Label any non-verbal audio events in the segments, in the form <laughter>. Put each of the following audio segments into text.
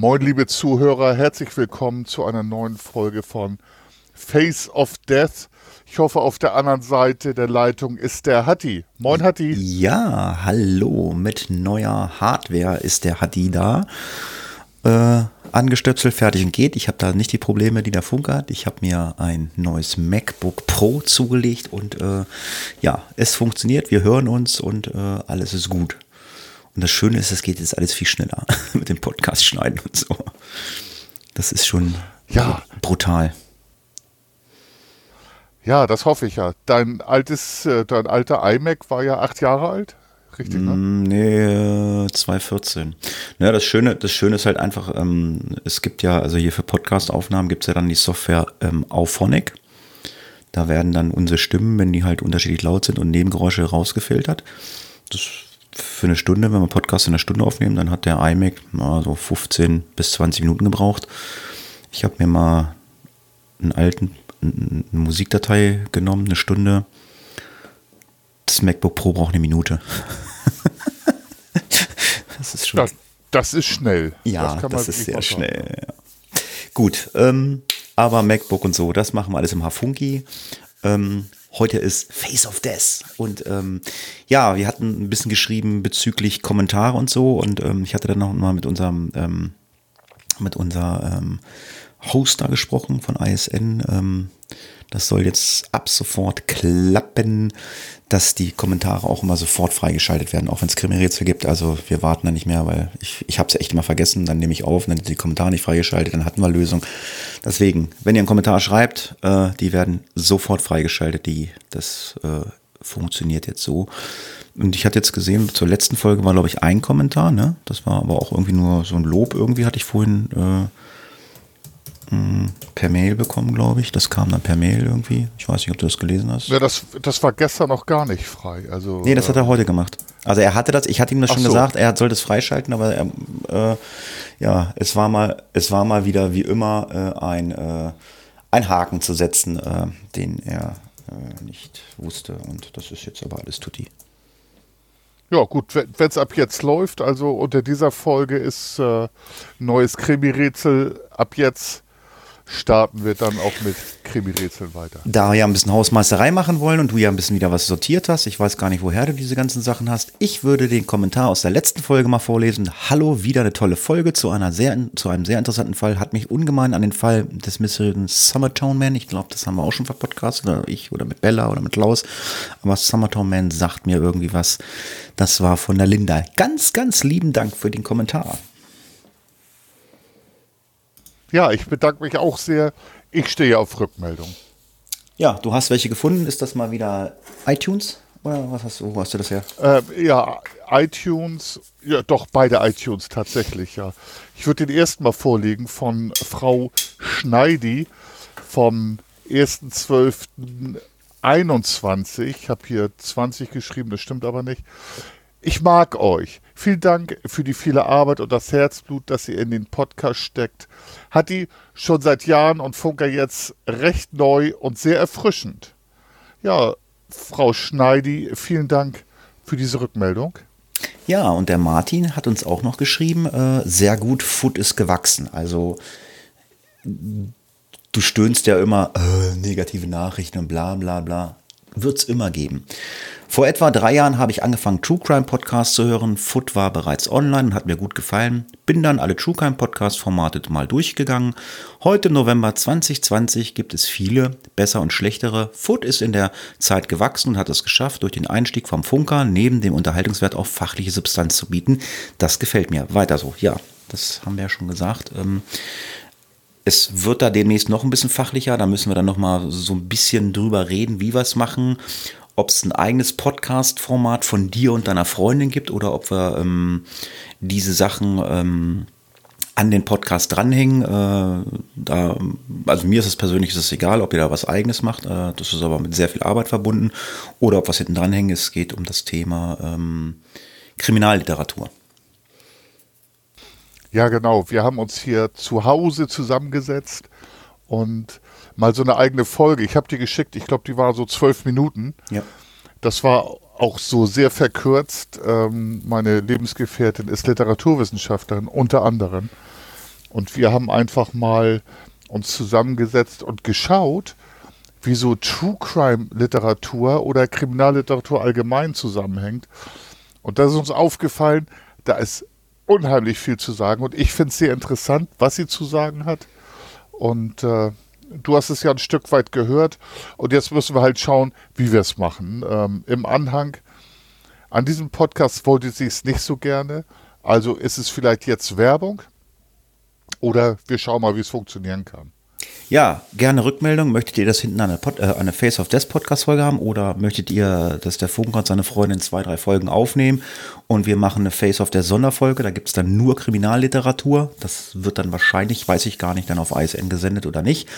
Moin, liebe Zuhörer, herzlich willkommen zu einer neuen Folge von Face of Death. Ich hoffe, auf der anderen Seite der Leitung ist der Hatti. Moin, Hatti. Ja, hallo. Mit neuer Hardware ist der Hatti da. Äh, angestöpselt, fertig und geht. Ich habe da nicht die Probleme, die der Funk hat. Ich habe mir ein neues MacBook Pro zugelegt und äh, ja, es funktioniert. Wir hören uns und äh, alles ist gut. Und das Schöne ist, es geht jetzt alles viel schneller <laughs> mit dem Podcast schneiden und so. Das ist schon Ja. brutal. Ja, das hoffe ich ja. Dein altes, äh, dein alter iMac war ja acht Jahre alt. Richtig, ne? Mm, Nee, äh, 2014. Ja, das Schöne, das Schöne ist halt einfach, ähm, es gibt ja, also hier für Podcast-Aufnahmen gibt es ja dann die Software ähm, Auphonic. Da werden dann unsere Stimmen, wenn die halt unterschiedlich laut sind und Nebengeräusche rausgefiltert. Das für eine Stunde, wenn wir Podcast in einer Stunde aufnehmen, dann hat der iMac na, so 15 bis 20 Minuten gebraucht. Ich habe mir mal einen alten, eine Musikdatei genommen, eine Stunde. Das MacBook Pro braucht eine Minute. <laughs> das ist schon. Das, das ist schnell. ja, das, man ist sehr mal schnell. Ja. Gut, ähm, aber MacBook und so, das machen wir alles im Hafunki. Ähm, heute ist Face of Death. Und ähm, ja, wir hatten ein bisschen geschrieben bezüglich Kommentare und so. Und ähm, ich hatte dann noch mal mit unserem ähm, mit unser ähm, Host da gesprochen von ISN. Ähm, das soll jetzt ab sofort klappen, dass die Kommentare auch immer sofort freigeschaltet werden, auch wenn es Krimi-Rätsel gibt. Also wir warten da nicht mehr, weil ich, ich habe es echt immer vergessen. Dann nehme ich auf, dann sind die Kommentare nicht freigeschaltet, dann hatten wir Lösung. Deswegen, wenn ihr einen Kommentar schreibt, äh, die werden sofort freigeschaltet. Die, das äh, funktioniert jetzt so. Und ich hatte jetzt gesehen, zur letzten Folge war, glaube ich, ein Kommentar, ne? Das war aber auch irgendwie nur so ein Lob. Irgendwie hatte ich vorhin äh, per Mail bekommen, glaube ich. Das kam dann per Mail irgendwie. Ich weiß nicht, ob du das gelesen hast. Ja, das, das war gestern noch gar nicht frei. Also, Nee, das hat er heute gemacht. Also er hatte das, ich hatte ihm das schon so. gesagt, er sollte es freischalten, aber er, äh, ja, es war mal, es war mal wieder wie immer äh, ein, äh, ein Haken zu setzen, äh, den er äh, nicht wusste. Und das ist jetzt aber alles tutti. Ja, gut, wenn es ab jetzt läuft, also unter dieser Folge ist äh, neues Krimi-Rätsel. Ab jetzt starten wir dann auch mit Krimi-Rätseln weiter. Da wir ja ein bisschen Hausmeisterei machen wollen und du ja ein bisschen wieder was sortiert hast, ich weiß gar nicht, woher du diese ganzen Sachen hast, ich würde den Kommentar aus der letzten Folge mal vorlesen. Hallo, wieder eine tolle Folge zu, einer sehr, zu einem sehr interessanten Fall. Hat mich ungemein an den Fall des mysteriösen Summertown Man, ich glaube, das haben wir auch schon verpodcastet, oder ich oder mit Bella oder mit Klaus, aber Summertown Man sagt mir irgendwie was. Das war von der Linda. Ganz, ganz lieben Dank für den Kommentar. Ja, ich bedanke mich auch sehr. Ich stehe auf Rückmeldung. Ja, du hast welche gefunden. Ist das mal wieder iTunes? Oder was hast du, wo hast du das her? Ähm, ja, iTunes, ja doch, beide iTunes tatsächlich, ja. Ich würde den ersten mal vorlegen von Frau Schneidi vom 1.12.21. Ich habe hier 20 geschrieben, das stimmt aber nicht. Ich mag euch. Vielen Dank für die viele Arbeit und das Herzblut, das ihr in den Podcast steckt. Hat die schon seit Jahren und Funker jetzt recht neu und sehr erfrischend. Ja, Frau Schneidi, vielen Dank für diese Rückmeldung. Ja, und der Martin hat uns auch noch geschrieben, äh, sehr gut, Foot ist gewachsen. Also du stöhnst ja immer, äh, negative Nachrichten und bla bla bla. Wird's immer geben. Vor etwa drei Jahren habe ich angefangen, True Crime Podcasts zu hören. Foot war bereits online und hat mir gut gefallen. Bin dann alle True Crime Podcast Formate mal durchgegangen. Heute November 2020 gibt es viele, besser und schlechtere. Foot ist in der Zeit gewachsen und hat es geschafft, durch den Einstieg vom Funker neben dem Unterhaltungswert auch fachliche Substanz zu bieten. Das gefällt mir. Weiter so. Ja, das haben wir ja schon gesagt. Ähm, es wird da demnächst noch ein bisschen fachlicher. Da müssen wir dann noch mal so ein bisschen drüber reden, wie wir es machen. Ob es ein eigenes Podcast-Format von dir und deiner Freundin gibt oder ob wir ähm, diese Sachen ähm, an den Podcast dranhängen. Äh, da, also mir ist es persönlich ist es egal, ob ihr da was eigenes macht. Äh, das ist aber mit sehr viel Arbeit verbunden. Oder ob was hinten dranhängt. Es geht um das Thema ähm, Kriminalliteratur. Ja, genau. Wir haben uns hier zu Hause zusammengesetzt und mal so eine eigene Folge. Ich habe die geschickt, ich glaube, die war so zwölf Minuten. Ja. Das war auch so sehr verkürzt. Ähm, meine Lebensgefährtin ist Literaturwissenschaftlerin, unter anderem. Und wir haben einfach mal uns zusammengesetzt und geschaut, wie so True Crime Literatur oder Kriminalliteratur allgemein zusammenhängt. Und da ist uns aufgefallen, da ist unheimlich viel zu sagen. Und ich finde es sehr interessant, was sie zu sagen hat. Und äh, du hast es ja ein Stück weit gehört. Und jetzt müssen wir halt schauen, wie wir es machen. Ähm, Im Anhang an diesem Podcast wollte sie es nicht so gerne. Also ist es vielleicht jetzt Werbung. Oder wir schauen mal, wie es funktionieren kann. Ja, gerne Rückmeldung. Möchtet ihr das hinten eine, Pod, äh, eine Face of Death Podcast Folge haben oder möchtet ihr, dass der Funker und seine Freundin zwei, drei Folgen aufnehmen und wir machen eine Face of Death Sonderfolge? Da gibt es dann nur Kriminalliteratur. Das wird dann wahrscheinlich, weiß ich gar nicht, dann auf ISN gesendet oder nicht.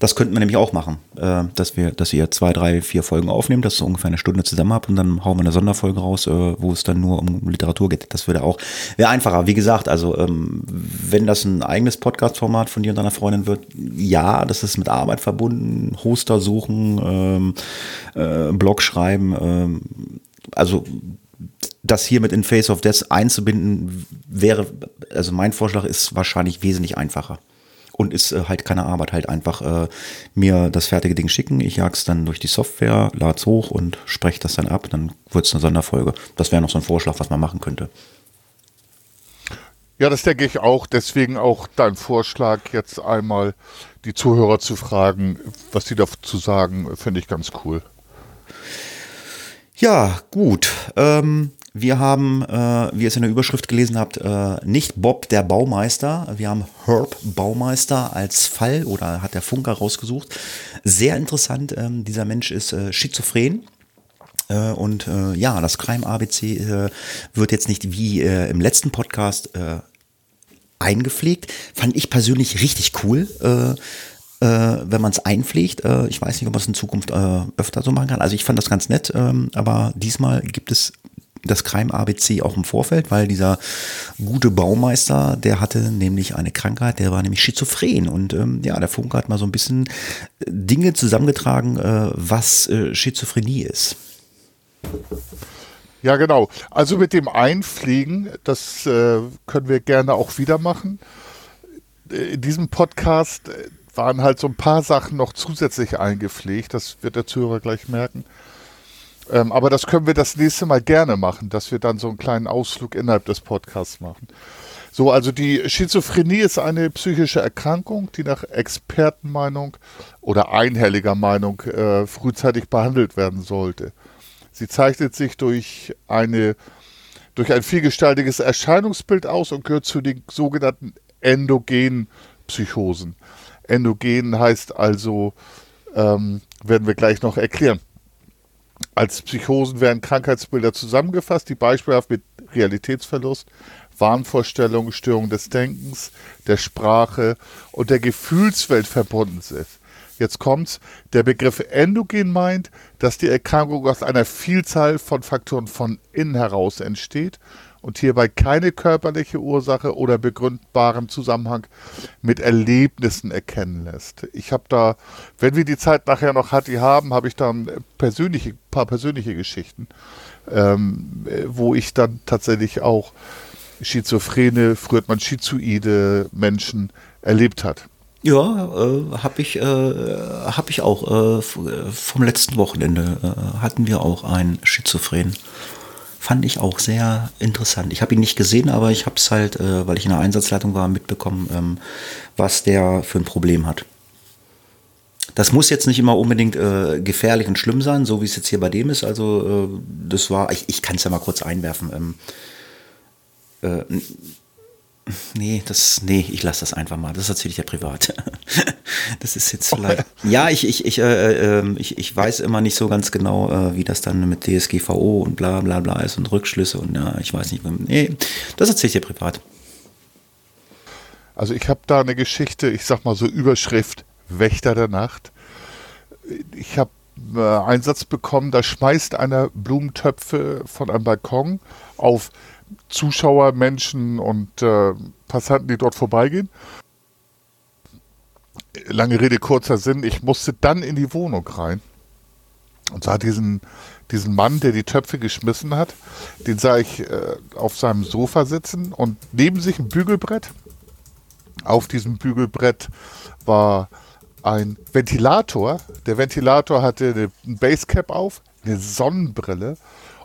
Das könnten wir nämlich auch machen, äh, dass wir, dass ihr zwei, drei, vier Folgen aufnehmt, dass ihr ungefähr eine Stunde zusammen habt und dann hauen wir eine Sonderfolge raus, äh, wo es dann nur um Literatur geht. Das würde auch, wäre einfacher. Wie gesagt, also ähm, wenn das ein eigenes Podcast-Format von dir und deiner Freundin wird, ja, das ist mit Arbeit verbunden, Hoster suchen, ähm, äh, Blog schreiben, ähm, also das hier mit in Face of Death einzubinden, wäre, also mein Vorschlag ist wahrscheinlich wesentlich einfacher. Und ist äh, halt keine Arbeit, halt einfach äh, mir das fertige Ding schicken, ich jag's dann durch die Software, lad's hoch und spreche das dann ab, dann wird's eine Sonderfolge. Das wäre noch so ein Vorschlag, was man machen könnte. Ja, das denke ich auch. Deswegen auch dein Vorschlag, jetzt einmal die Zuhörer zu fragen, was die dazu sagen, finde ich ganz cool. Ja, gut. Ähm, wir haben, äh, wie ihr es in der Überschrift gelesen habt, äh, nicht Bob der Baumeister, wir haben Herb Baumeister als Fall oder hat der Funker rausgesucht. Sehr interessant, ähm, dieser Mensch ist äh, schizophren. Äh, und äh, ja, das Crime ABC äh, wird jetzt nicht wie im letzten Podcast eingepflegt. Fand ich persönlich richtig cool. Äh, äh, wenn man es einpflegt. Äh, ich weiß nicht, ob man es in Zukunft äh, öfter so machen kann. Also ich fand das ganz nett, ähm, aber diesmal gibt es das Crime ABC auch im Vorfeld, weil dieser gute Baumeister, der hatte nämlich eine Krankheit, der war nämlich schizophren. Und ähm, ja, der Funke hat mal so ein bisschen Dinge zusammengetragen, äh, was äh, Schizophrenie ist. Ja, genau. Also mit dem Einfliegen, das äh, können wir gerne auch wieder machen. Äh, in diesem Podcast äh, waren halt so ein paar Sachen noch zusätzlich eingepflegt. Das wird der Zuhörer gleich merken. Ähm, aber das können wir das nächste Mal gerne machen, dass wir dann so einen kleinen Ausflug innerhalb des Podcasts machen. So, also die Schizophrenie ist eine psychische Erkrankung, die nach Expertenmeinung oder einhelliger Meinung äh, frühzeitig behandelt werden sollte. Sie zeichnet sich durch eine durch ein vielgestaltiges Erscheinungsbild aus und gehört zu den sogenannten endogenen Psychosen. Endogen heißt also, ähm, werden wir gleich noch erklären. Als Psychosen werden Krankheitsbilder zusammengefasst, die beispielhaft mit Realitätsverlust, Wahnvorstellungen, Störung des Denkens, der Sprache und der Gefühlswelt verbunden sind. Jetzt kommt's. Der Begriff endogen meint, dass die Erkrankung aus einer Vielzahl von Faktoren von innen heraus entsteht und hierbei keine körperliche Ursache oder begründbaren Zusammenhang mit Erlebnissen erkennen lässt. Ich habe da, wenn wir die Zeit nachher noch Hatti haben, habe ich da ein persönliche, paar persönliche Geschichten, ähm, wo ich dann tatsächlich auch Schizophrene, früher hat man Schizoide Menschen erlebt hat. Ja, äh, habe ich, äh, hab ich auch. Äh, vom letzten Wochenende äh, hatten wir auch einen Schizophren fand ich auch sehr interessant. Ich habe ihn nicht gesehen, aber ich habe es halt, äh, weil ich in der Einsatzleitung war, mitbekommen, ähm, was der für ein Problem hat. Das muss jetzt nicht immer unbedingt äh, gefährlich und schlimm sein, so wie es jetzt hier bei dem ist. Also äh, das war, ich, ich kann es ja mal kurz einwerfen. Ähm, äh, Nee, das, nee, ich lasse das einfach mal. Das erzähle ich ja privat. <laughs> das ist jetzt vielleicht. Ja, ich, ich, ich, äh, äh, ich, ich weiß immer nicht so ganz genau, äh, wie das dann mit DSGVO und bla bla bla ist und Rückschlüsse und ja, ich weiß nicht. Nee, das erzähle ich dir privat. Also ich habe da eine Geschichte, ich sag mal so Überschrift Wächter der Nacht. Ich habe äh, einen Satz bekommen, da schmeißt einer Blumentöpfe von einem Balkon auf Zuschauer, Menschen und äh, Passanten, die dort vorbeigehen. Lange Rede, kurzer Sinn, ich musste dann in die Wohnung rein und sah diesen, diesen Mann, der die Töpfe geschmissen hat, den sah ich äh, auf seinem Sofa sitzen und neben sich ein Bügelbrett. Auf diesem Bügelbrett war ein Ventilator. Der Ventilator hatte ein Basecap auf, eine Sonnenbrille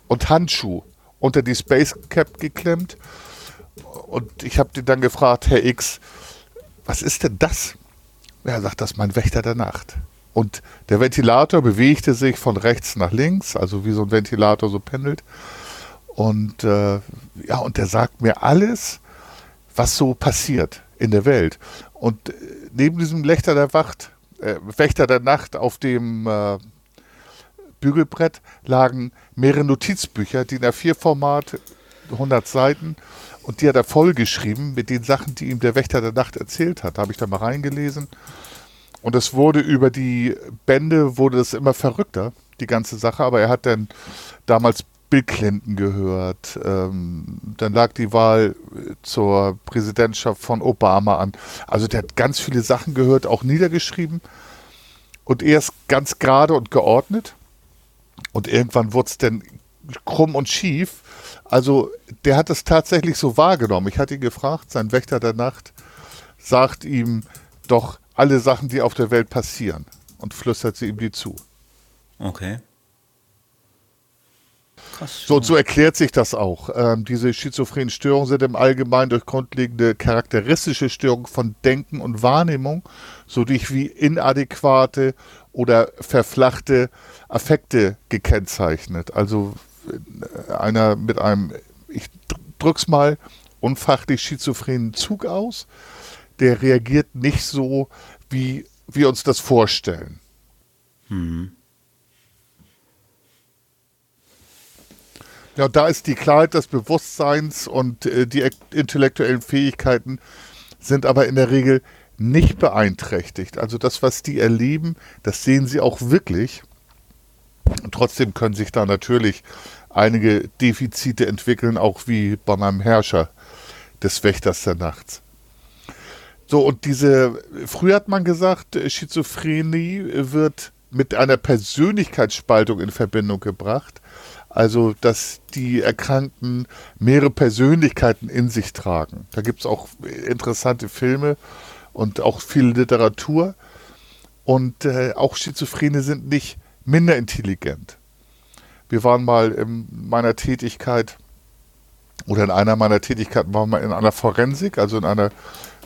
und Handschuh unter die Spacecap geklemmt. Und ich habe den dann gefragt, Herr X, was ist denn das? Er sagt, das ist mein Wächter der Nacht. Und der Ventilator bewegte sich von rechts nach links, also wie so ein Ventilator so pendelt. Und äh, ja, und der sagt mir alles, was so passiert in der Welt. Und äh, neben diesem Wächter der Wacht, äh, Wächter der Nacht auf dem äh, Bügelbrett lagen mehrere Notizbücher, DIN A4-Format, 100 Seiten. Und die hat er vollgeschrieben mit den Sachen, die ihm der Wächter der Nacht erzählt hat. Da habe ich da mal reingelesen. Und es wurde über die Bände, wurde es immer verrückter, die ganze Sache. Aber er hat dann damals Bill Clinton gehört. Ähm, dann lag die Wahl zur Präsidentschaft von Obama an. Also der hat ganz viele Sachen gehört, auch niedergeschrieben. Und erst ganz gerade und geordnet. Und irgendwann wurde es dann krumm und schief. Also der hat es tatsächlich so wahrgenommen. Ich hatte ihn gefragt, sein Wächter der Nacht sagt ihm doch, alle Sachen, die auf der Welt passieren und flüstert sie ihm die zu. Okay. Krass. So, so erklärt sich das auch. Ähm, diese schizophrenen Störungen sind im Allgemeinen durch grundlegende charakteristische Störungen von Denken und Wahrnehmung sowie wie inadäquate oder verflachte Affekte gekennzeichnet. Also äh, einer mit einem, ich drück's mal, unfachlich schizophrenen Zug aus der reagiert nicht so, wie wir uns das vorstellen. Hm. Ja, da ist die Klarheit des Bewusstseins und äh, die intellektuellen Fähigkeiten sind aber in der Regel nicht beeinträchtigt. Also das, was die erleben, das sehen sie auch wirklich. Und trotzdem können sich da natürlich einige Defizite entwickeln, auch wie bei meinem Herrscher des Wächters der Nachts. So, und diese, früher hat man gesagt, Schizophrenie wird mit einer Persönlichkeitsspaltung in Verbindung gebracht. Also, dass die Erkrankten mehrere Persönlichkeiten in sich tragen. Da gibt es auch interessante Filme und auch viel Literatur. Und äh, auch Schizophrene sind nicht minder intelligent. Wir waren mal in meiner Tätigkeit oder in einer meiner Tätigkeiten waren wir in einer Forensik, also in einer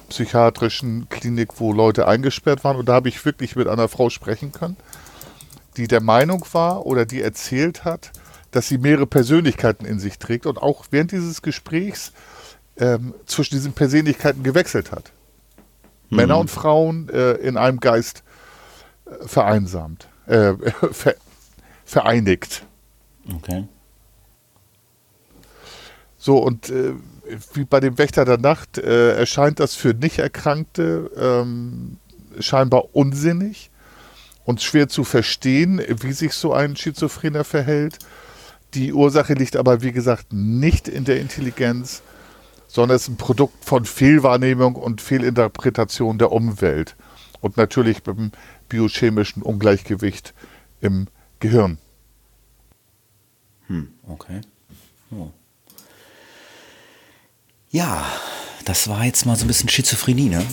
psychiatrischen Klinik, wo Leute eingesperrt waren. Und da habe ich wirklich mit einer Frau sprechen können, die der Meinung war oder die erzählt hat, dass sie mehrere Persönlichkeiten in sich trägt und auch während dieses Gesprächs ähm, zwischen diesen Persönlichkeiten gewechselt hat. Mhm. Männer und Frauen äh, in einem Geist äh, vereinsamt, äh, <laughs> ver vereinigt. Okay. So, und äh, wie bei dem Wächter der Nacht äh, erscheint das für Nicht-Erkrankte ähm, scheinbar unsinnig und schwer zu verstehen, wie sich so ein Schizophrener verhält. Die Ursache liegt aber, wie gesagt, nicht in der Intelligenz, sondern es ist ein Produkt von Fehlwahrnehmung und Fehlinterpretation der Umwelt und natürlich beim biochemischen Ungleichgewicht im Gehirn. Hm, okay. Oh. Ja, das war jetzt mal so ein bisschen Schizophrenie, ne?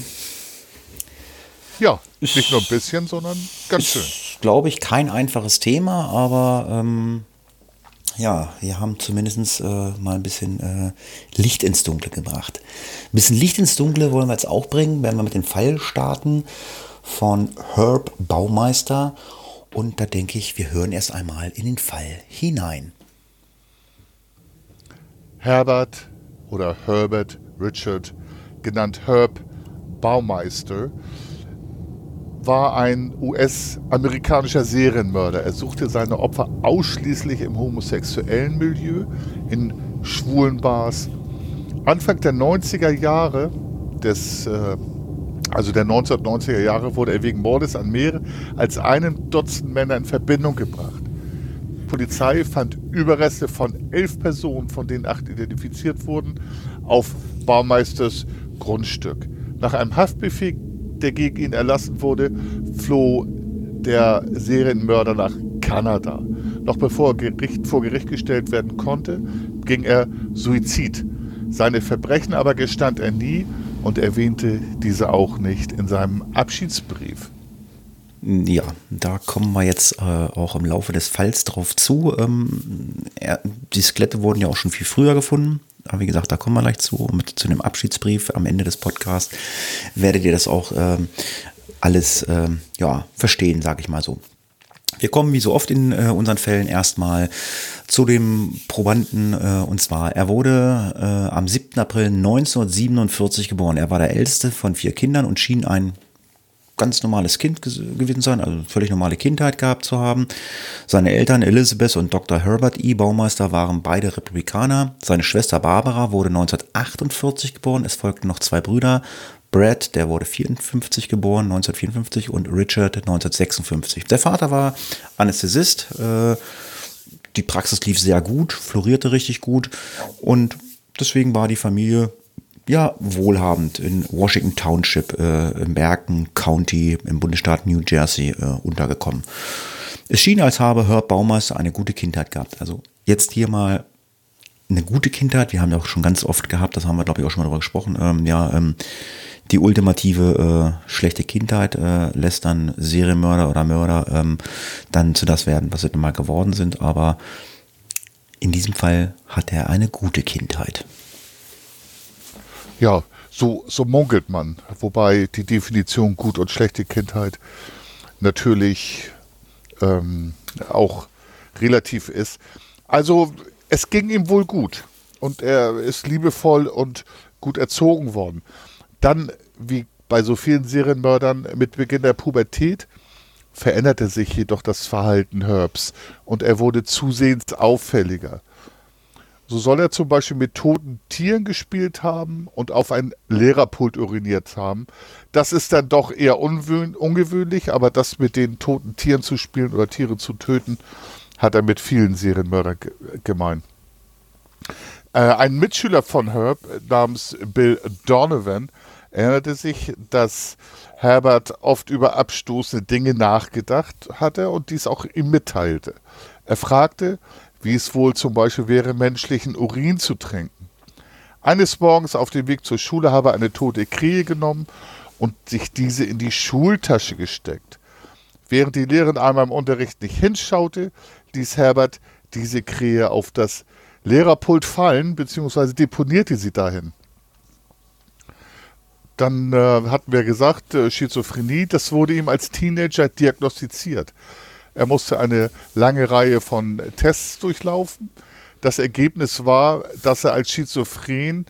Ja, nicht nur ein bisschen, sondern ganz schön. Glaube ich, kein einfaches Thema, aber ähm, ja, wir haben zumindest äh, mal ein bisschen äh, Licht ins Dunkle gebracht. Ein bisschen Licht ins Dunkle wollen wir jetzt auch bringen, wenn wir mit dem Pfeil starten von Herb Baumeister. Und da denke ich, wir hören erst einmal in den Fall hinein. Herbert oder Herbert Richard, genannt Herb Baumeister, war ein US-amerikanischer Serienmörder. Er suchte seine Opfer ausschließlich im homosexuellen Milieu, in schwulen Bars. Anfang der 90er Jahre des, äh, also der 1990er Jahre wurde er wegen Mordes an mehr als einem Dutzend Männer in Verbindung gebracht. Die Polizei fand Überreste von elf Personen, von denen acht identifiziert wurden, auf Baumeisters Grundstück. Nach einem Haftbefehl, der gegen ihn erlassen wurde, floh der Serienmörder nach Kanada. Noch bevor er Gericht, vor Gericht gestellt werden konnte, ging er Suizid. Seine Verbrechen aber gestand er nie und erwähnte diese auch nicht in seinem Abschiedsbrief. Ja, da kommen wir jetzt äh, auch im Laufe des Falls drauf zu. Ähm, er, die Skelette wurden ja auch schon viel früher gefunden. Aber wie gesagt, da kommen wir gleich zu. Mit, zu dem Abschiedsbrief am Ende des Podcasts werdet ihr das auch ähm, alles ähm, ja, verstehen, sage ich mal so. Wir kommen wie so oft in äh, unseren Fällen erstmal zu dem Probanden äh, und zwar er wurde äh, am 7. April 1947 geboren. Er war der älteste von vier Kindern und schien ein ganz normales Kind gewesen sein, also völlig normale Kindheit gehabt zu haben. Seine Eltern Elizabeth und Dr. Herbert E. Baumeister waren beide Republikaner. Seine Schwester Barbara wurde 1948 geboren. Es folgten noch zwei Brüder, Brad, der wurde 54 geboren, 1954 und Richard 1956. Der Vater war Anästhesist. Äh, die Praxis lief sehr gut, florierte richtig gut und deswegen war die Familie ja wohlhabend in Washington Township äh, im Bergen County im Bundesstaat New Jersey äh, untergekommen. Es schien, als habe Herb Baumeister eine gute Kindheit gehabt. Also jetzt hier mal eine gute Kindheit. Wir haben ja auch schon ganz oft gehabt, das haben wir glaube ich auch schon mal darüber gesprochen. Ähm, ja, ähm, die ultimative äh, schlechte Kindheit äh, lässt dann Serienmörder oder Mörder ähm, dann zu das werden, was sie dann mal geworden sind. Aber in diesem Fall hat er eine gute Kindheit. Ja, so, so munkelt man. Wobei die Definition gut und schlechte Kindheit natürlich ähm, auch relativ ist. Also es ging ihm wohl gut und er ist liebevoll und gut erzogen worden. Dann, wie bei so vielen Serienmördern mit Beginn der Pubertät, veränderte sich jedoch das Verhalten Herbs und er wurde zusehends auffälliger. So soll er zum Beispiel mit toten Tieren gespielt haben und auf ein Lehrerpult uriniert haben. Das ist dann doch eher ungewöhnlich, aber das mit den toten Tieren zu spielen oder Tiere zu töten, hat er mit vielen Serienmördern gemein. Äh, ein Mitschüler von Herb namens Bill Donovan erinnerte sich, dass Herbert oft über abstoßende Dinge nachgedacht hatte und dies auch ihm mitteilte. Er fragte, wie es wohl zum Beispiel wäre, menschlichen Urin zu trinken. Eines Morgens auf dem Weg zur Schule habe er eine tote Krähe genommen und sich diese in die Schultasche gesteckt. Während die Lehrerin einmal im Unterricht nicht hinschaute, ließ Herbert diese Krähe auf das Lehrerpult fallen, beziehungsweise deponierte sie dahin. Dann äh, hatten wir gesagt, äh, Schizophrenie, das wurde ihm als Teenager diagnostiziert. Er musste eine lange Reihe von Tests durchlaufen. Das Ergebnis war, dass er als Schizophren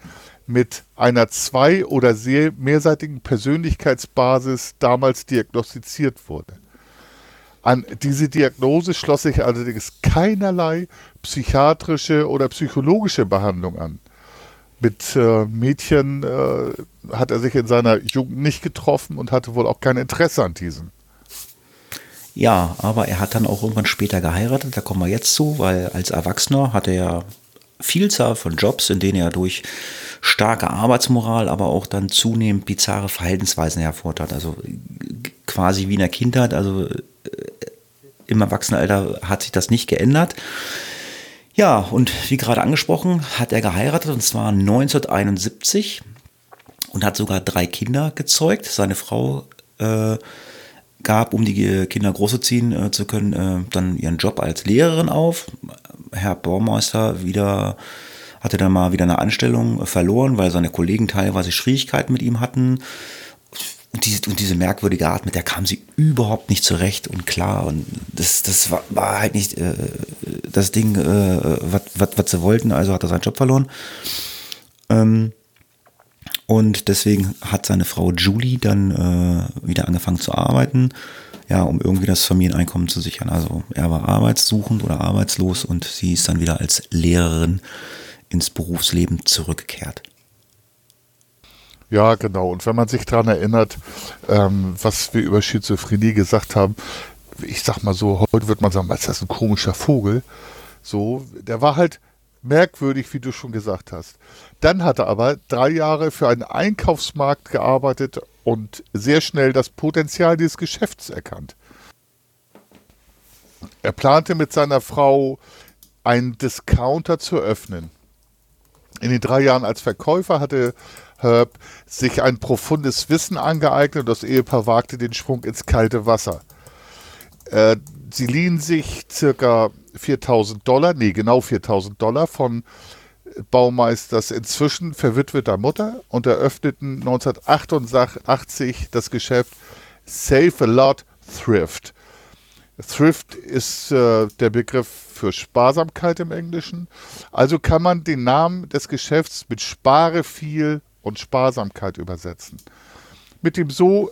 mit einer zwei- oder sehr mehrseitigen Persönlichkeitsbasis damals diagnostiziert wurde. An diese Diagnose schloss sich allerdings keinerlei psychiatrische oder psychologische Behandlung an. Mit äh, Mädchen äh, hat er sich in seiner Jugend nicht getroffen und hatte wohl auch kein Interesse an diesen. Ja, aber er hat dann auch irgendwann später geheiratet, da kommen wir jetzt zu, weil als Erwachsener hat er Vielzahl von Jobs, in denen er durch starke Arbeitsmoral, aber auch dann zunehmend bizarre Verhaltensweisen hervortat. Also quasi wie in der Kindheit, also äh, im Erwachsenenalter hat sich das nicht geändert. Ja, und wie gerade angesprochen, hat er geheiratet und zwar 1971 und hat sogar drei Kinder gezeugt. Seine Frau äh, gab, um die Kinder großzuziehen äh, zu können, äh, dann ihren Job als Lehrerin auf. Herr Baumeister wieder hatte dann mal wieder eine Anstellung verloren, weil seine Kollegen teilweise Schwierigkeiten mit ihm hatten. Und diese, und diese merkwürdige Art, mit der kam sie überhaupt nicht zurecht und klar. Und das, das war, war halt nicht äh, das Ding, äh, was sie wollten. Also hat er seinen Job verloren. Ähm, und deswegen hat seine Frau Julie dann äh, wieder angefangen zu arbeiten, ja, um irgendwie das Familieneinkommen zu sichern. Also er war arbeitssuchend oder arbeitslos und sie ist dann wieder als Lehrerin ins Berufsleben zurückgekehrt. Ja, genau. Und wenn man sich daran erinnert, ähm, was wir über Schizophrenie gesagt haben, ich sag mal so, heute wird man sagen, was ist das ein komischer Vogel? So, der war halt merkwürdig, wie du schon gesagt hast. Dann hat er aber drei Jahre für einen Einkaufsmarkt gearbeitet und sehr schnell das Potenzial dieses Geschäfts erkannt. Er plante mit seiner Frau einen Discounter zu öffnen. In den drei Jahren als Verkäufer hatte Herb sich ein profundes Wissen angeeignet und das Ehepaar wagte den Sprung ins kalte Wasser. Äh, sie liehen sich circa 4000 Dollar, nee, genau 4000 Dollar von Baumeisters inzwischen verwitweter Mutter und eröffneten 1988 das Geschäft Save a Lot Thrift. Thrift ist äh, der Begriff für Sparsamkeit im Englischen. Also kann man den Namen des Geschäfts mit Spare viel und Sparsamkeit übersetzen. Mit dem so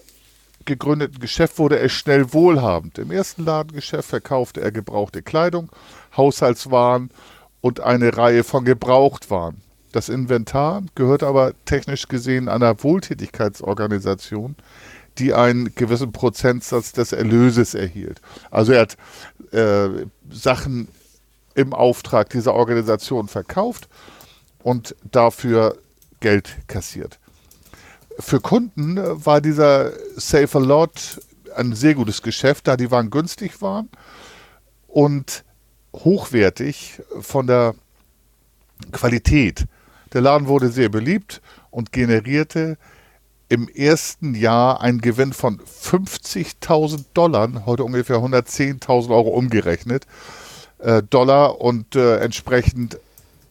gegründeten Geschäft wurde er schnell wohlhabend. Im ersten Ladengeschäft verkaufte er gebrauchte Kleidung, Haushaltswaren und eine Reihe von Gebrauchtwaren. Das Inventar gehört aber technisch gesehen einer Wohltätigkeitsorganisation, die einen gewissen Prozentsatz des Erlöses erhielt. Also er hat äh, Sachen im Auftrag dieser Organisation verkauft und dafür Geld kassiert. Für Kunden war dieser Safe a Lot ein sehr gutes Geschäft, da die Waren günstig waren und hochwertig von der Qualität. Der Laden wurde sehr beliebt und generierte im ersten Jahr einen Gewinn von 50.000 Dollar, heute ungefähr 110.000 Euro umgerechnet, äh, Dollar und äh, entsprechend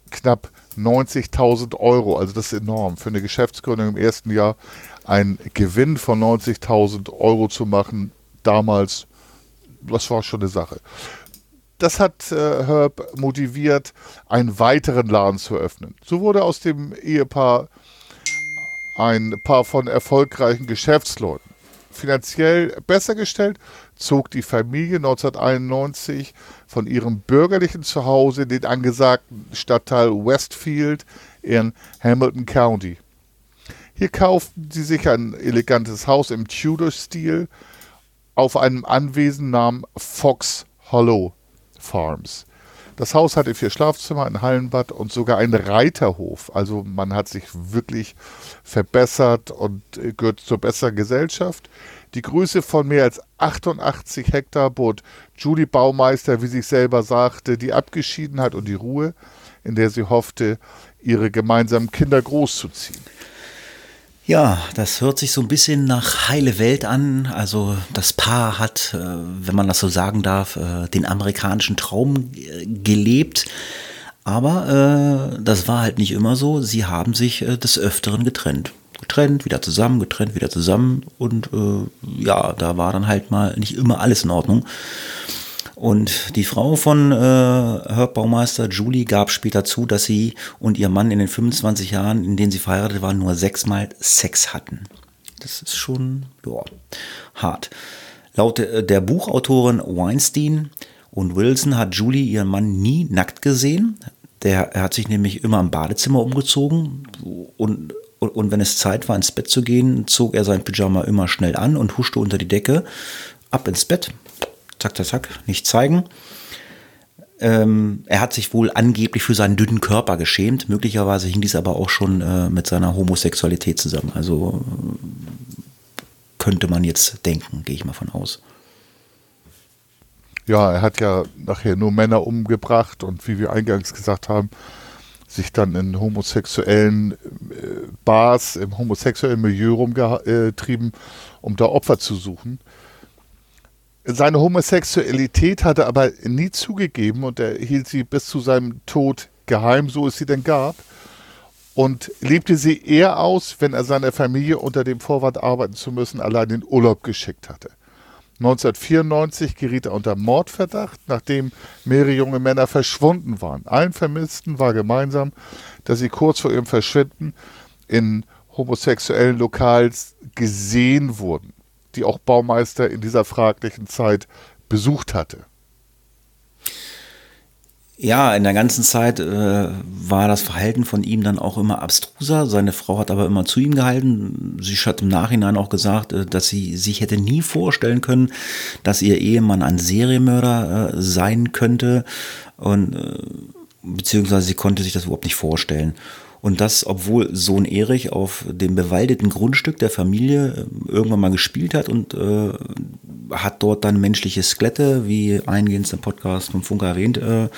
knapp 90.000 Euro. Also das ist enorm. Für eine Geschäftsgründung im ersten Jahr einen Gewinn von 90.000 Euro zu machen, damals, das war schon eine Sache. Das hat äh, Herb motiviert, einen weiteren Laden zu öffnen. So wurde aus dem Ehepaar ein Paar von erfolgreichen Geschäftsleuten. Finanziell besser gestellt zog die Familie 1991 von ihrem bürgerlichen Zuhause in den angesagten Stadtteil Westfield in Hamilton County. Hier kauften sie sich ein elegantes Haus im Tudor-Stil auf einem Anwesen namens Fox Hollow Farms. Das Haus hatte vier Schlafzimmer, ein Hallenbad und sogar einen Reiterhof. Also man hat sich wirklich verbessert und gehört zur besseren Gesellschaft. Die Größe von mehr als 88 Hektar bot Julie Baumeister, wie sich selber sagte, die Abgeschiedenheit und die Ruhe, in der sie hoffte, ihre gemeinsamen Kinder großzuziehen. Ja, das hört sich so ein bisschen nach heile Welt an. Also das Paar hat, äh, wenn man das so sagen darf, äh, den amerikanischen Traum äh, gelebt. Aber das war halt nicht immer so. Sie haben sich des Öfteren getrennt. Getrennt, wieder zusammen, getrennt, wieder zusammen. Und ja, da war dann halt mal nicht immer alles in Ordnung. Und die Frau von äh, Herb Baumeister, Julie, gab später zu, dass sie und ihr Mann in den 25 Jahren, in denen sie verheiratet waren, nur sechsmal Sex hatten. Das ist schon ja, hart. Laut äh, der Buchautorin Weinstein und Wilson hat Julie ihren Mann nie nackt gesehen. Der, er hat sich nämlich immer im Badezimmer umgezogen und, und, und wenn es Zeit war, ins Bett zu gehen, zog er sein Pyjama immer schnell an und huschte unter die Decke ab ins Bett zack, zack, zack, nicht zeigen. Ähm, er hat sich wohl angeblich für seinen dünnen Körper geschämt. Möglicherweise hing dies aber auch schon äh, mit seiner Homosexualität zusammen. Also könnte man jetzt denken, gehe ich mal von aus. Ja, er hat ja nachher nur Männer umgebracht und wie wir eingangs gesagt haben, sich dann in homosexuellen äh, Bars, im homosexuellen Milieu rumgetrieben, um da Opfer zu suchen. Seine Homosexualität hat er aber nie zugegeben und er hielt sie bis zu seinem Tod geheim, so es sie denn gab. Und lebte sie eher aus, wenn er seiner Familie unter dem Vorwand arbeiten zu müssen, allein in Urlaub geschickt hatte. 1994 geriet er unter Mordverdacht, nachdem mehrere junge Männer verschwunden waren. Allen Vermissten war gemeinsam, dass sie kurz vor ihrem Verschwinden in homosexuellen Lokals gesehen wurden die auch Baumeister in dieser fraglichen Zeit besucht hatte. Ja, in der ganzen Zeit äh, war das Verhalten von ihm dann auch immer abstruser. Seine Frau hat aber immer zu ihm gehalten. Sie hat im Nachhinein auch gesagt, äh, dass sie sich hätte nie vorstellen können, dass ihr Ehemann ein Serienmörder äh, sein könnte. Und äh, beziehungsweise sie konnte sich das überhaupt nicht vorstellen. Und das, obwohl Sohn Erich auf dem bewaldeten Grundstück der Familie äh, irgendwann mal gespielt hat und äh, hat dort dann menschliche Skelette, wie eingehend im Podcast vom Funke erwähnt, äh,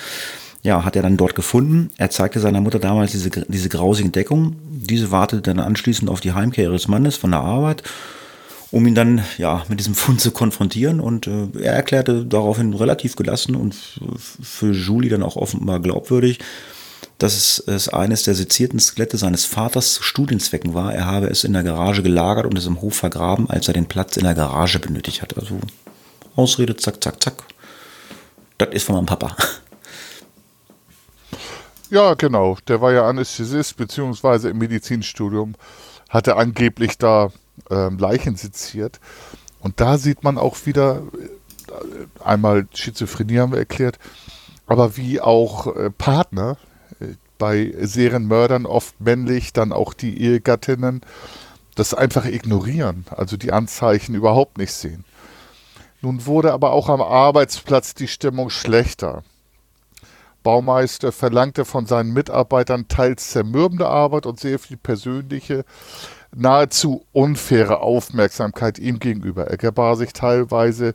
ja, hat er dann dort gefunden. Er zeigte seiner Mutter damals diese, diese grausigen Deckung. Diese wartete dann anschließend auf die Heimkehr ihres Mannes von der Arbeit, um ihn dann ja mit diesem <laughs> Fund zu konfrontieren. Und äh, er erklärte daraufhin relativ gelassen und für Julie dann auch offenbar glaubwürdig, dass es eines der sezierten Skelette seines Vaters zu Studienzwecken war. Er habe es in der Garage gelagert und es im Hof vergraben, als er den Platz in der Garage benötigt hat. Also Ausrede, zack, zack, zack. Das ist von meinem Papa. <laughs> Ja, genau. Der war ja Anästhesist, beziehungsweise im Medizinstudium hatte angeblich da ähm, Leichen seziert. Und da sieht man auch wieder, äh, einmal Schizophrenie haben wir erklärt, aber wie auch äh, Partner, bei Serienmördern oft männlich, dann auch die Ehegattinnen, das einfach ignorieren, also die Anzeichen überhaupt nicht sehen. Nun wurde aber auch am Arbeitsplatz die Stimmung schlechter. Baumeister verlangte von seinen Mitarbeitern teils zermürbende Arbeit und sehr viel persönliche, nahezu unfaire Aufmerksamkeit ihm gegenüber. Er gebar sich teilweise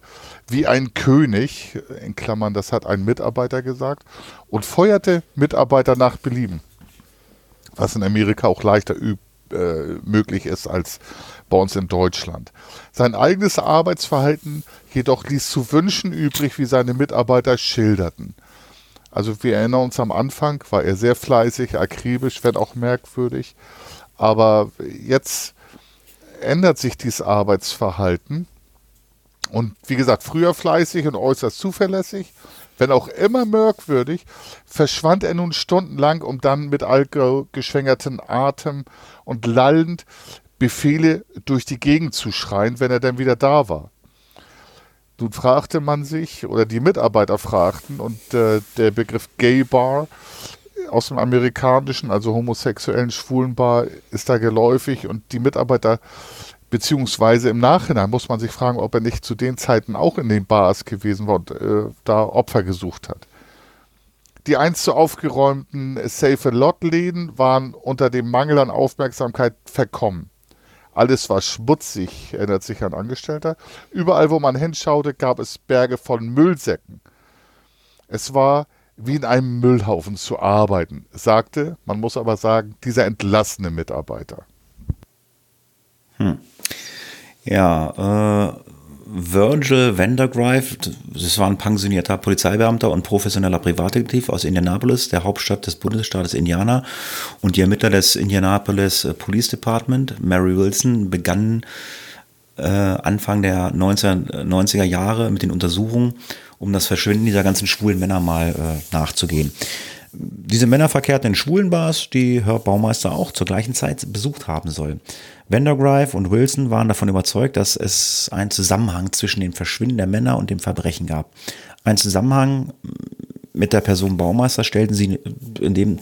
wie ein König, in Klammern, das hat ein Mitarbeiter gesagt, und feuerte Mitarbeiter nach Belieben. Was in Amerika auch leichter üb äh, möglich ist als bei uns in Deutschland. Sein eigenes Arbeitsverhalten jedoch ließ zu wünschen übrig, wie seine Mitarbeiter schilderten. Also wir erinnern uns am Anfang, war er sehr fleißig, akribisch, wenn auch merkwürdig. Aber jetzt ändert sich dieses Arbeitsverhalten. Und wie gesagt, früher fleißig und äußerst zuverlässig, wenn auch immer merkwürdig, verschwand er nun stundenlang, um dann mit alkoholgeschwängerten Atem und lallend Befehle durch die Gegend zu schreien, wenn er dann wieder da war. Nun fragte man sich, oder die Mitarbeiter fragten, und äh, der Begriff Gay Bar aus dem amerikanischen, also homosexuellen Schwulenbar, ist da geläufig und die Mitarbeiter, beziehungsweise im Nachhinein muss man sich fragen, ob er nicht zu den Zeiten auch in den Bars gewesen war und äh, da Opfer gesucht hat. Die einst so aufgeräumten Save-A-Lot-Läden waren unter dem Mangel an Aufmerksamkeit verkommen. Alles war schmutzig, erinnert sich ein Angestellter. Überall, wo man hinschaute, gab es Berge von Müllsäcken. Es war wie in einem Müllhaufen zu arbeiten, sagte, man muss aber sagen, dieser entlassene Mitarbeiter. Hm. Ja, äh, Virgil Vandergrife, das war ein pensionierter Polizeibeamter und professioneller Privatdetektiv aus Indianapolis, der Hauptstadt des Bundesstaates Indiana. Und die Ermittler des Indianapolis Police Department, Mary Wilson, begannen äh, Anfang der 1990er Jahre mit den Untersuchungen um das Verschwinden dieser ganzen schwulen Männer mal äh, nachzugehen. Diese Männer verkehrten in schwulen Bars, die Herb Baumeister auch zur gleichen Zeit besucht haben soll. Vandergrive und Wilson waren davon überzeugt, dass es einen Zusammenhang zwischen dem Verschwinden der Männer und dem Verbrechen gab. Ein Zusammenhang mit der Person Baumeister stellten sie in dem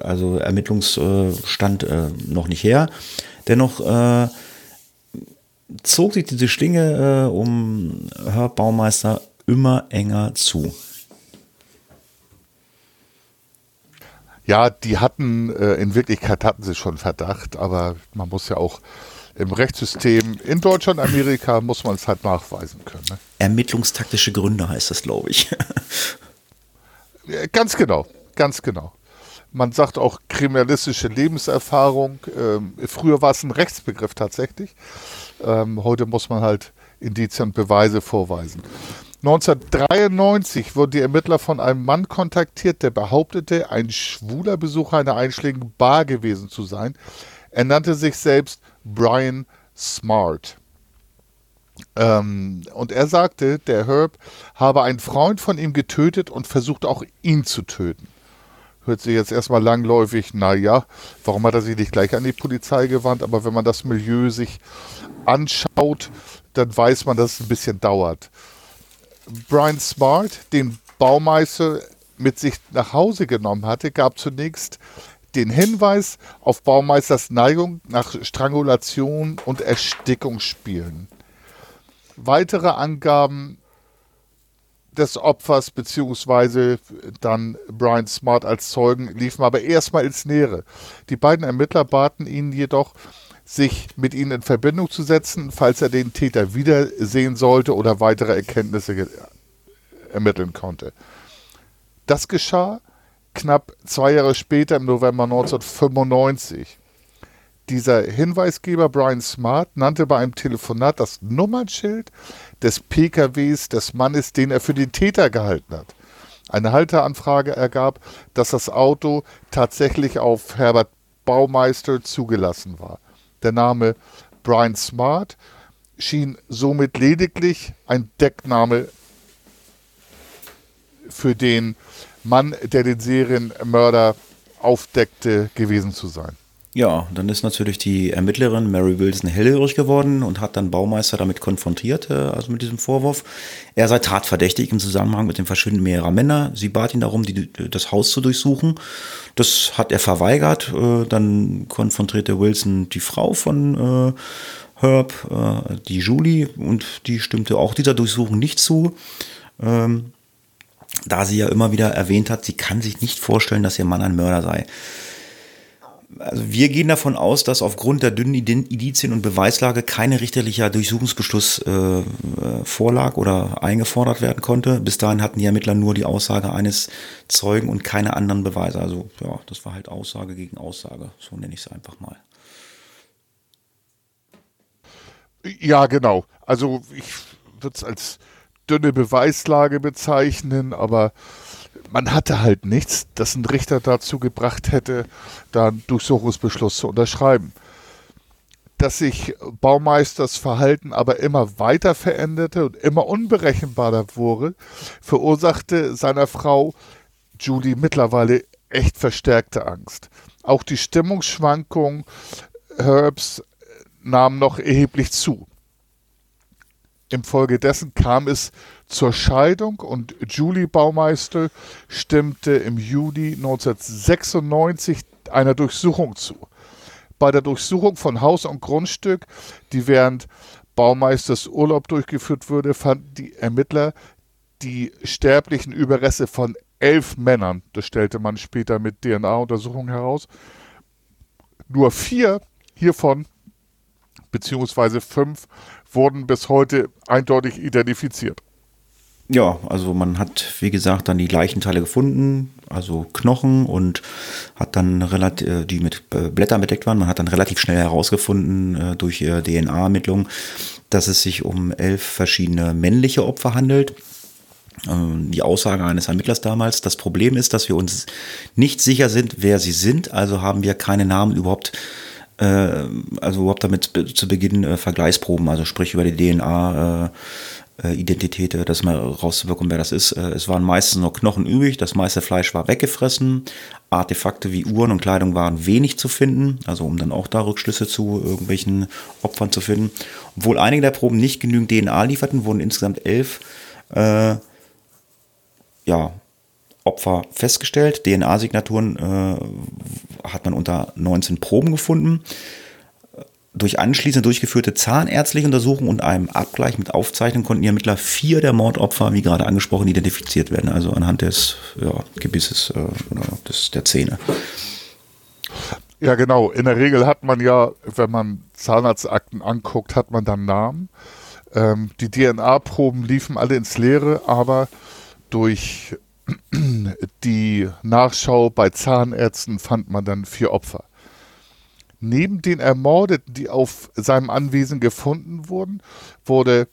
also Ermittlungsstand äh, noch nicht her. Dennoch äh, zog sich diese Schlinge äh, um Herb Baumeister immer enger zu. Ja, die hatten, äh, in Wirklichkeit hatten sie schon Verdacht, aber man muss ja auch im Rechtssystem in Deutschland, Amerika, muss man es halt nachweisen können. Ne? Ermittlungstaktische Gründe heißt das, glaube ich. ganz genau, ganz genau. Man sagt auch kriminalistische Lebenserfahrung. Ähm, früher war es ein Rechtsbegriff tatsächlich. Ähm, heute muss man halt Indizien und Beweise vorweisen. 1993 wurden die Ermittler von einem Mann kontaktiert, der behauptete, ein schwuler Besucher einer einschlägigen Bar gewesen zu sein. Er nannte sich selbst Brian Smart. Ähm, und er sagte, der Herb habe einen Freund von ihm getötet und versucht auch ihn zu töten. Hört sich jetzt erstmal langläufig, naja, warum hat er sich nicht gleich an die Polizei gewandt? Aber wenn man das Milieu sich anschaut, dann weiß man, dass es ein bisschen dauert. Brian Smart, den Baumeister mit sich nach Hause genommen hatte, gab zunächst den Hinweis auf Baumeisters Neigung nach Strangulation und Erstickungsspielen. Weitere Angaben des Opfers beziehungsweise dann Brian Smart als Zeugen liefen aber erstmal ins Leere. Die beiden Ermittler baten ihn jedoch, sich mit ihnen in Verbindung zu setzen, falls er den Täter wiedersehen sollte oder weitere Erkenntnisse ermitteln konnte. Das geschah knapp zwei Jahre später im November 1995. Dieser Hinweisgeber Brian Smart nannte bei einem Telefonat das Nummernschild des PKWs des Mannes, den er für den Täter gehalten hat. Eine Halteranfrage ergab, dass das Auto tatsächlich auf Herbert Baumeister zugelassen war. Der Name Brian Smart schien somit lediglich ein Deckname für den Mann, der den Serienmörder aufdeckte, gewesen zu sein. Ja, dann ist natürlich die Ermittlerin Mary Wilson hellhörig geworden und hat dann Baumeister damit konfrontiert, äh, also mit diesem Vorwurf. Er sei tatverdächtig im Zusammenhang mit dem Verschwinden mehrerer Männer. Sie bat ihn darum, die, das Haus zu durchsuchen. Das hat er verweigert. Äh, dann konfrontierte Wilson die Frau von äh, Herb, die Julie, und die stimmte auch dieser Durchsuchung nicht zu. Ähm, da sie ja immer wieder erwähnt hat, sie kann sich nicht vorstellen, dass ihr Mann ein Mörder sei also wir gehen davon aus, dass aufgrund der dünnen Indizien und Beweislage keine richterlicher Durchsuchungsbeschluss äh, vorlag oder eingefordert werden konnte. Bis dahin hatten die Ermittler nur die Aussage eines Zeugen und keine anderen Beweise. Also ja, das war halt Aussage gegen Aussage. So nenne ich es einfach mal. Ja, genau. Also ich würde es als dünne Beweislage bezeichnen, aber man hatte halt nichts, das ein Richter dazu gebracht hätte, da einen Durchsuchungsbeschluss zu unterschreiben. Dass sich Baumeisters Verhalten aber immer weiter veränderte und immer unberechenbarer wurde, verursachte seiner Frau Julie mittlerweile echt verstärkte Angst. Auch die Stimmungsschwankungen Herbs nahmen noch erheblich zu. Infolgedessen kam es zur Scheidung und Julie Baumeister stimmte im Juli 1996 einer Durchsuchung zu. Bei der Durchsuchung von Haus und Grundstück, die während Baumeisters Urlaub durchgeführt wurde, fanden die Ermittler die sterblichen Überreste von elf Männern, das stellte man später mit DNA-Untersuchungen heraus. Nur vier hiervon, beziehungsweise fünf, wurden bis heute eindeutig identifiziert. Ja, also man hat, wie gesagt, dann die Leichenteile gefunden, also Knochen und hat dann relativ, äh, die mit äh, Blättern bedeckt waren, man hat dann relativ schnell herausgefunden äh, durch DNA-Ermittlungen, dass es sich um elf verschiedene männliche Opfer handelt. Ähm, die Aussage eines Ermittlers damals. Das Problem ist, dass wir uns nicht sicher sind, wer sie sind, also haben wir keine Namen überhaupt also überhaupt damit zu Beginn äh, Vergleichsproben, also sprich über die DNA, äh, Identität, äh, das mal rauszubekommen, wer das ist. Äh, es waren meistens nur Knochen übrig, das meiste Fleisch war weggefressen. Artefakte wie Uhren und Kleidung waren wenig zu finden, also um dann auch da Rückschlüsse zu irgendwelchen Opfern zu finden. Obwohl einige der Proben nicht genügend DNA lieferten, wurden insgesamt elf äh, ja, Opfer festgestellt. DNA-Signaturen äh, hat man unter 19 Proben gefunden durch anschließend durchgeführte zahnärztliche Untersuchungen und einem Abgleich mit Aufzeichnungen konnten die Ermittler vier der Mordopfer, wie gerade angesprochen, identifiziert werden, also anhand des ja, Gebisses äh, oder des, der Zähne. Ja, genau. In der Regel hat man ja, wenn man Zahnarztakten anguckt, hat man dann Namen. Ähm, die DNA-Proben liefen alle ins Leere, aber durch <clears throat> die Nachschau bei Zahnärzten fand man dann vier Opfer. Neben den Ermordeten, die auf seinem Anwesen gefunden wurden, wurde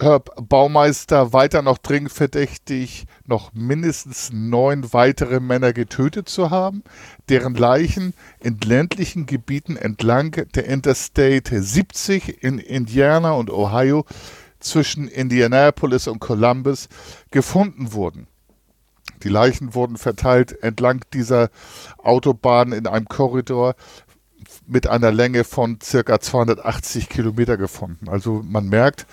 Herb Baumeister weiter noch dringend verdächtig, noch mindestens neun weitere Männer getötet zu haben, deren Leichen in ländlichen Gebieten entlang der Interstate 70 in Indiana und Ohio zwischen Indianapolis und Columbus gefunden wurden. Die Leichen wurden verteilt entlang dieser Autobahn in einem Korridor mit einer Länge von circa 280 Kilometer gefunden. Also man merkt,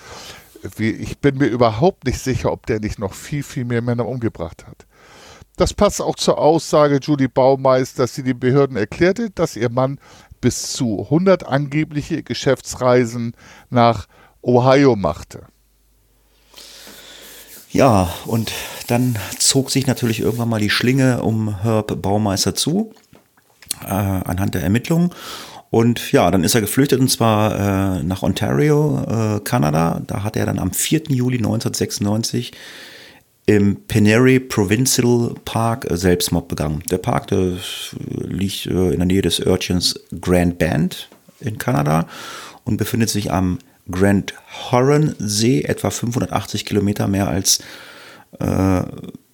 wie, ich bin mir überhaupt nicht sicher, ob der nicht noch viel, viel mehr Männer umgebracht hat. Das passt auch zur Aussage Julie Baumeister, dass sie den Behörden erklärte, dass ihr Mann bis zu 100 angebliche Geschäftsreisen nach Ohio machte. Ja, und dann zog sich natürlich irgendwann mal die Schlinge um Herb Baumeister zu, äh, anhand der Ermittlungen. Und ja, dann ist er geflüchtet und zwar äh, nach Ontario, äh, Kanada. Da hat er dann am 4. Juli 1996 im Penary Provincial Park äh, Selbstmord begangen. Der Park der liegt äh, in der Nähe des Örtchens Grand Band in Kanada und befindet sich am Grand Horan See, etwa 580 Kilometer mehr als äh,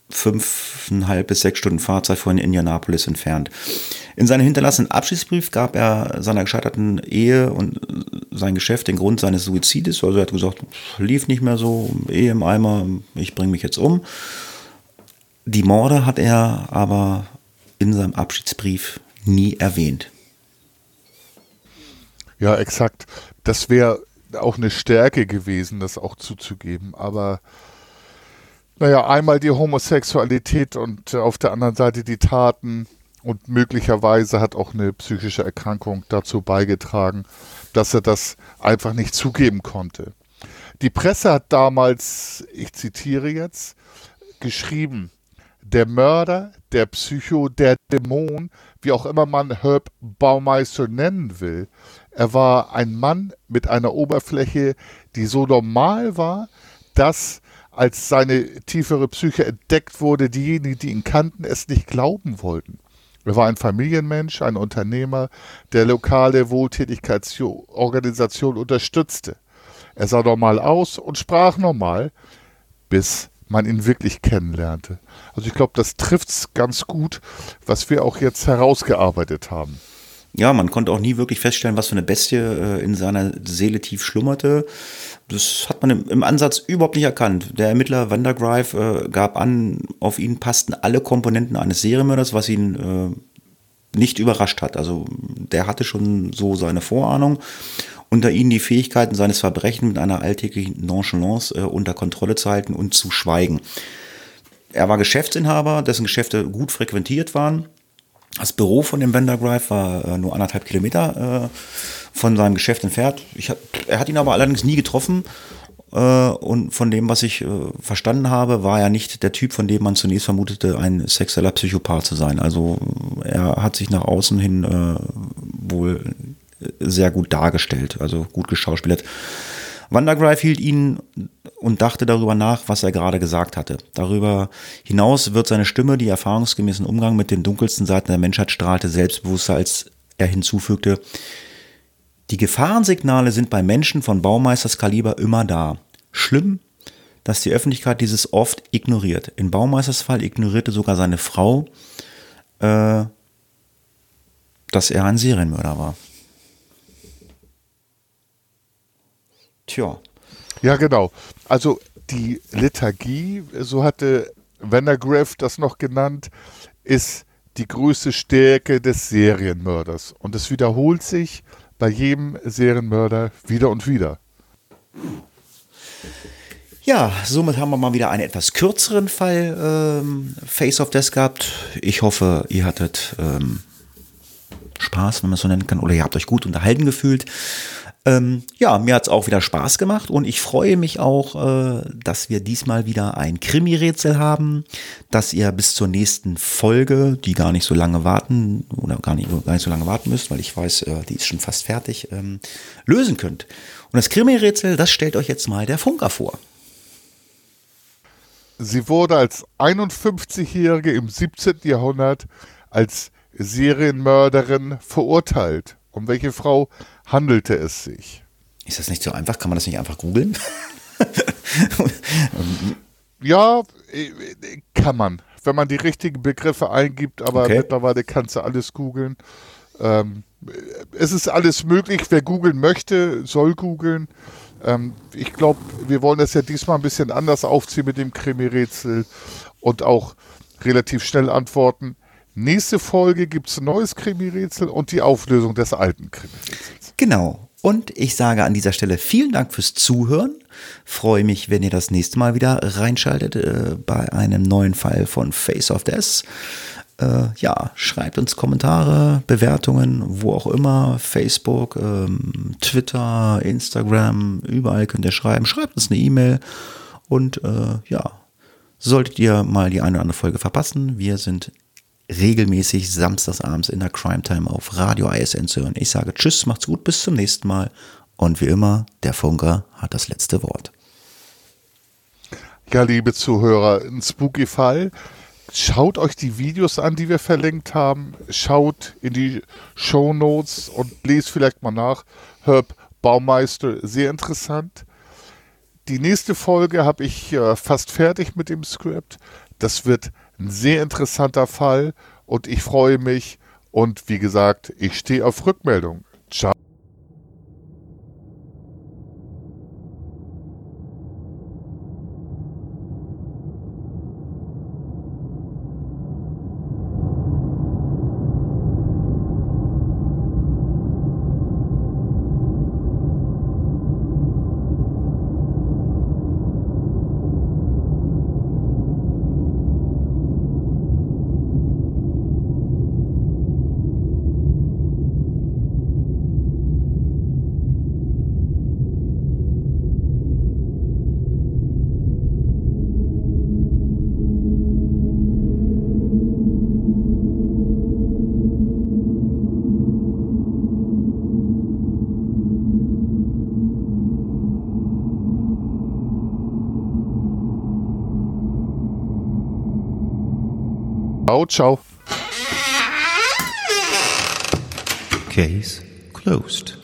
fünfeinhalb bis sechs Stunden Fahrzeit von Indianapolis entfernt. In seinem hinterlassenen Abschiedsbrief gab er seiner gescheiterten Ehe und sein Geschäft den Grund seines Suizides. Also er hat gesagt, lief nicht mehr so, Ehe im Eimer, ich bringe mich jetzt um. Die Morde hat er aber in seinem Abschiedsbrief nie erwähnt. Ja, exakt. Das wäre auch eine Stärke gewesen, das auch zuzugeben. Aber naja, einmal die Homosexualität und auf der anderen Seite die Taten und möglicherweise hat auch eine psychische Erkrankung dazu beigetragen, dass er das einfach nicht zugeben konnte. Die Presse hat damals, ich zitiere jetzt, geschrieben, der Mörder, der Psycho, der Dämon, wie auch immer man Herb Baumeister nennen will, er war ein Mann mit einer Oberfläche, die so normal war, dass als seine tiefere Psyche entdeckt wurde, diejenigen, die ihn kannten, es nicht glauben wollten. Er war ein Familienmensch, ein Unternehmer, der lokale Wohltätigkeitsorganisation unterstützte. Er sah normal aus und sprach normal, bis man ihn wirklich kennenlernte. Also ich glaube, das trifft es ganz gut, was wir auch jetzt herausgearbeitet haben. Ja, man konnte auch nie wirklich feststellen, was für eine Bestie äh, in seiner Seele tief schlummerte. Das hat man im, im Ansatz überhaupt nicht erkannt. Der Ermittler Vandergrive äh, gab an, auf ihn passten alle Komponenten eines Serienmörders, was ihn äh, nicht überrascht hat. Also der hatte schon so seine Vorahnung. Unter ihnen die Fähigkeiten, seines Verbrechen mit einer alltäglichen Nonchalance äh, unter Kontrolle zu halten und zu schweigen. Er war Geschäftsinhaber, dessen Geschäfte gut frequentiert waren das Büro von dem Vandergrive war äh, nur anderthalb Kilometer äh, von seinem Geschäft entfernt. Ich, er hat ihn aber allerdings nie getroffen. Äh, und von dem, was ich äh, verstanden habe, war er nicht der Typ, von dem man zunächst vermutete, ein sexueller Psychopath zu sein. Also er hat sich nach außen hin äh, wohl sehr gut dargestellt, also gut geschauspielert. Vandergrife hielt ihn und dachte darüber nach, was er gerade gesagt hatte. Darüber hinaus wird seine Stimme, die erfahrungsgemäßen Umgang mit den dunkelsten Seiten der Menschheit strahlte, selbstbewusster, als er hinzufügte, die Gefahrensignale sind bei Menschen von Baumeisters Kaliber immer da. Schlimm, dass die Öffentlichkeit dieses oft ignoriert. In Baumeisters Fall ignorierte sogar seine Frau, äh, dass er ein Serienmörder war. Tja. Ja, genau. Also die Lethargie, so hatte Vandergriff das noch genannt, ist die größte Stärke des Serienmörders. Und es wiederholt sich bei jedem Serienmörder wieder und wieder. Ja, somit haben wir mal wieder einen etwas kürzeren Fall ähm, Face of Death gehabt. Ich hoffe, ihr hattet ähm, Spaß, wenn man es so nennen kann, oder ihr habt euch gut unterhalten gefühlt. Ähm, ja, mir hat es auch wieder Spaß gemacht und ich freue mich auch, äh, dass wir diesmal wieder ein Krimi-Rätsel haben, dass ihr bis zur nächsten Folge, die gar nicht so lange warten oder gar nicht, gar nicht so lange warten müsst, weil ich weiß, äh, die ist schon fast fertig, ähm, lösen könnt. Und das Krimi-Rätsel, das stellt euch jetzt mal der Funker vor. Sie wurde als 51-Jährige im 17. Jahrhundert als Serienmörderin verurteilt. Um welche Frau handelte es sich? Ist das nicht so einfach? Kann man das nicht einfach googeln? <laughs> ja, äh, kann man. Wenn man die richtigen Begriffe eingibt, aber okay. mittlerweile kannst du alles googeln. Ähm, es ist alles möglich. Wer googeln möchte, soll googeln. Ähm, ich glaube, wir wollen das ja diesmal ein bisschen anders aufziehen mit dem Krimi-Rätsel und auch relativ schnell antworten. Nächste Folge gibt es ein neues Krimi-Rätsel und die Auflösung des alten Krimi-Rätsels. Genau. Und ich sage an dieser Stelle vielen Dank fürs Zuhören. Freue mich, wenn ihr das nächste Mal wieder reinschaltet äh, bei einem neuen Fall von Face of Death. Äh, ja, schreibt uns Kommentare, Bewertungen, wo auch immer, Facebook, ähm, Twitter, Instagram, überall könnt ihr schreiben. Schreibt uns eine E-Mail und äh, ja, solltet ihr mal die eine oder andere Folge verpassen, wir sind regelmäßig samstagsabends in der Crime Time auf Radio ISN zu hören. Ich sage Tschüss, macht's gut, bis zum nächsten Mal. Und wie immer, der Funker hat das letzte Wort. Ja, liebe Zuhörer, ein spooky Fall. Schaut euch die Videos an, die wir verlinkt haben. Schaut in die Show Notes und lest vielleicht mal nach. Herb Baumeister, sehr interessant. Die nächste Folge habe ich äh, fast fertig mit dem Skript. Das wird ein sehr interessanter Fall und ich freue mich. Und wie gesagt, ich stehe auf Rückmeldung. Ciao. Ciao, ciao. Case closed.